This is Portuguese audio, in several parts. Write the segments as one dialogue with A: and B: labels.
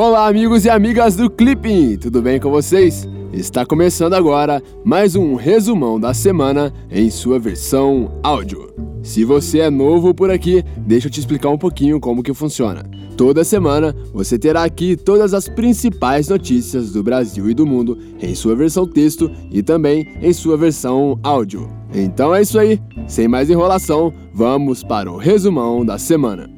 A: Olá, amigos e amigas do Clipping, tudo bem com vocês? Está começando agora mais um resumão da semana em sua versão áudio. Se você é novo por aqui, deixa eu te explicar um pouquinho como que funciona. Toda semana você terá aqui todas as principais notícias do Brasil e do mundo em sua versão texto e também em sua versão áudio. Então é isso aí, sem mais enrolação, vamos para o resumão da semana.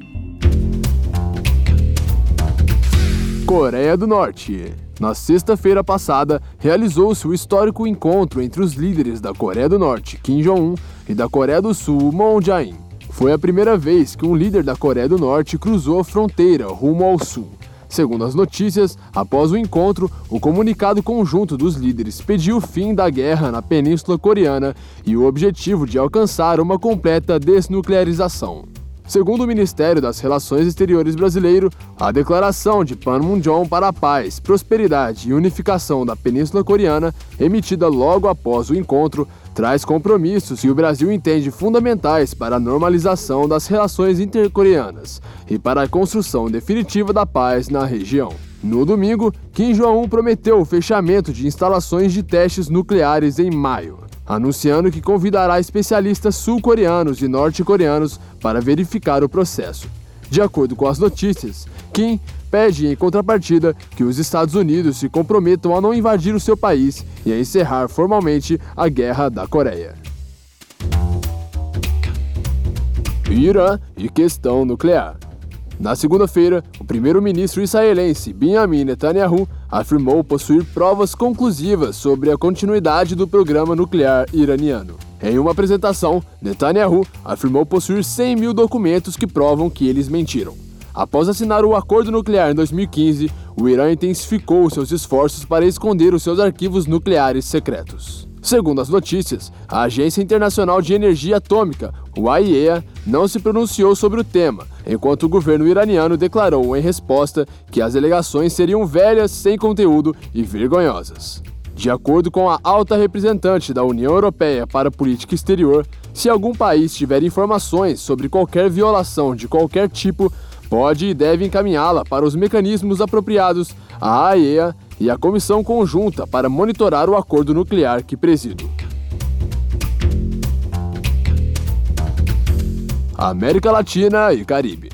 A: Coreia do Norte. Na sexta-feira passada, realizou-se o histórico encontro entre os líderes da Coreia do Norte, Kim Jong-un, e da Coreia do Sul, Moon Jae-in. Foi a primeira vez que um líder da Coreia do Norte cruzou a fronteira rumo ao sul. Segundo as notícias, após o encontro, o comunicado conjunto dos líderes pediu o fim da guerra na Península Coreana e o objetivo de alcançar uma completa desnuclearização. Segundo o Ministério das Relações Exteriores brasileiro, a declaração de Panmunjom para a paz, prosperidade e unificação da Península Coreana, emitida logo após o encontro, traz compromissos que o Brasil entende fundamentais para a normalização das relações intercoreanas e para a construção definitiva da paz na região. No domingo, Kim Jong-un prometeu o fechamento de instalações de testes nucleares em maio anunciando que convidará especialistas sul-coreanos e norte-coreanos para verificar o processo. De acordo com as notícias, Kim pede em contrapartida que os Estados Unidos se comprometam a não invadir o seu país e a encerrar formalmente a Guerra da Coreia. Irã e questão nuclear. Na segunda-feira, o primeiro-ministro israelense Benjamin Netanyahu afirmou possuir provas conclusivas sobre a continuidade do programa nuclear iraniano. Em uma apresentação, Netanyahu afirmou possuir 100 mil documentos que provam que eles mentiram. Após assinar o acordo nuclear em 2015, o Irã intensificou seus esforços para esconder os seus arquivos nucleares secretos. Segundo as notícias, a Agência Internacional de Energia Atômica, o AIEA, não se pronunciou sobre o tema, enquanto o governo iraniano declarou em resposta que as alegações seriam velhas, sem conteúdo e vergonhosas. De acordo com a alta representante da União Europeia para a Política Exterior, se algum país tiver informações sobre qualquer violação de qualquer tipo, pode e deve encaminhá-la para os mecanismos apropriados, a AIEA e a Comissão Conjunta para monitorar o acordo nuclear que presido. América Latina e Caribe.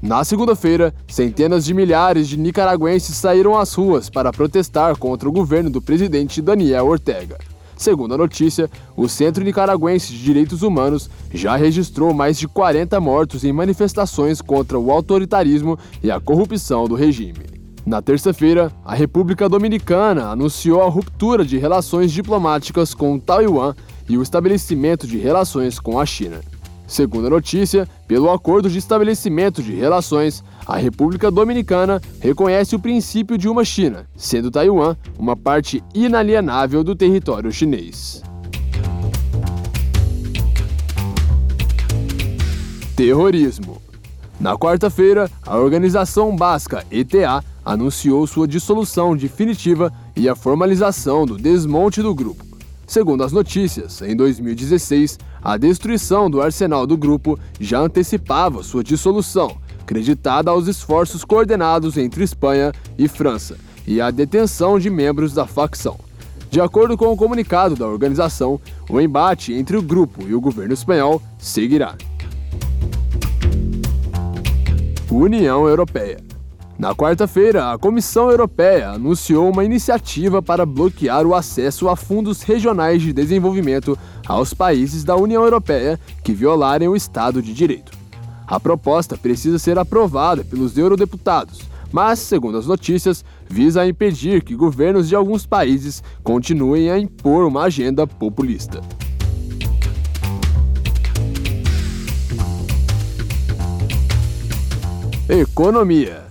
A: Na segunda-feira, centenas de milhares de nicaragüenses saíram às ruas para protestar contra o governo do presidente Daniel Ortega. Segundo a notícia, o Centro Nicaragüense de Direitos Humanos já registrou mais de 40 mortos em manifestações contra o autoritarismo e a corrupção do regime. Na terça-feira, a República Dominicana anunciou a ruptura de relações diplomáticas com Taiwan e o estabelecimento de relações com a China. Segundo a notícia, pelo acordo de estabelecimento de relações, a República Dominicana reconhece o princípio de uma China, sendo Taiwan uma parte inalienável do território chinês. Terrorismo. Na quarta-feira, a organização basca ETA anunciou sua dissolução definitiva e a formalização do desmonte do grupo. Segundo as notícias, em 2016, a destruição do arsenal do grupo já antecipava sua dissolução, creditada aos esforços coordenados entre Espanha e França e a detenção de membros da facção. De acordo com o comunicado da organização, o embate entre o grupo e o governo espanhol seguirá. União Europeia na quarta-feira, a Comissão Europeia anunciou uma iniciativa para bloquear o acesso a fundos regionais de desenvolvimento aos países da União Europeia que violarem o Estado de Direito. A proposta precisa ser aprovada pelos eurodeputados, mas, segundo as notícias, visa impedir que governos de alguns países continuem a impor uma agenda populista. Economia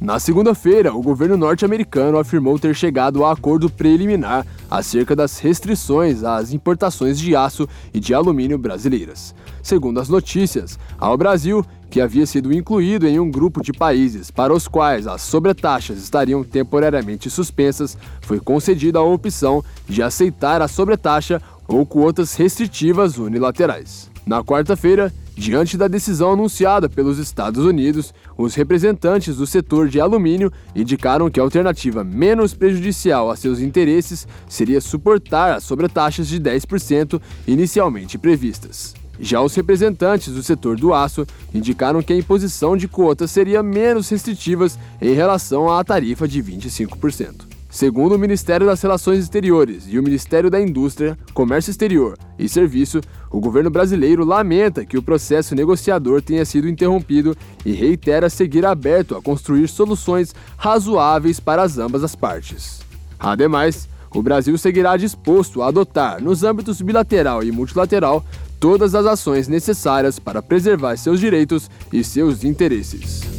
A: na segunda-feira, o governo norte-americano afirmou ter chegado a acordo preliminar acerca das restrições às importações de aço e de alumínio brasileiras. Segundo as notícias, ao Brasil, que havia sido incluído em um grupo de países para os quais as sobretaxas estariam temporariamente suspensas, foi concedida a opção de aceitar a sobretaxa ou quotas restritivas unilaterais. Na quarta-feira, Diante da decisão anunciada pelos Estados Unidos, os representantes do setor de alumínio indicaram que a alternativa menos prejudicial a seus interesses seria suportar as sobretaxas de 10% inicialmente previstas. Já os representantes do setor do aço indicaram que a imposição de cotas seria menos restritivas em relação à tarifa de 25%. Segundo o Ministério das Relações Exteriores e o Ministério da Indústria, Comércio Exterior e Serviço, o governo brasileiro lamenta que o processo negociador tenha sido interrompido e reitera seguir aberto a construir soluções razoáveis para as ambas as partes. Ademais, o Brasil seguirá disposto a adotar, nos âmbitos bilateral e multilateral, todas as ações necessárias para preservar seus direitos e seus interesses.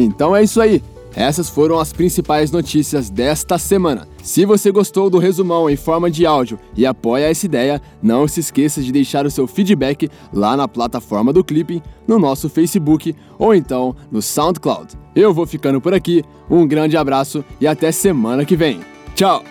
A: Então é isso aí. Essas foram as principais notícias desta semana. Se você gostou do resumão em forma de áudio e apoia essa ideia, não se esqueça de deixar o seu feedback lá na plataforma do Clipping, no nosso Facebook ou então no SoundCloud. Eu vou ficando por aqui, um grande abraço e até semana que vem. Tchau!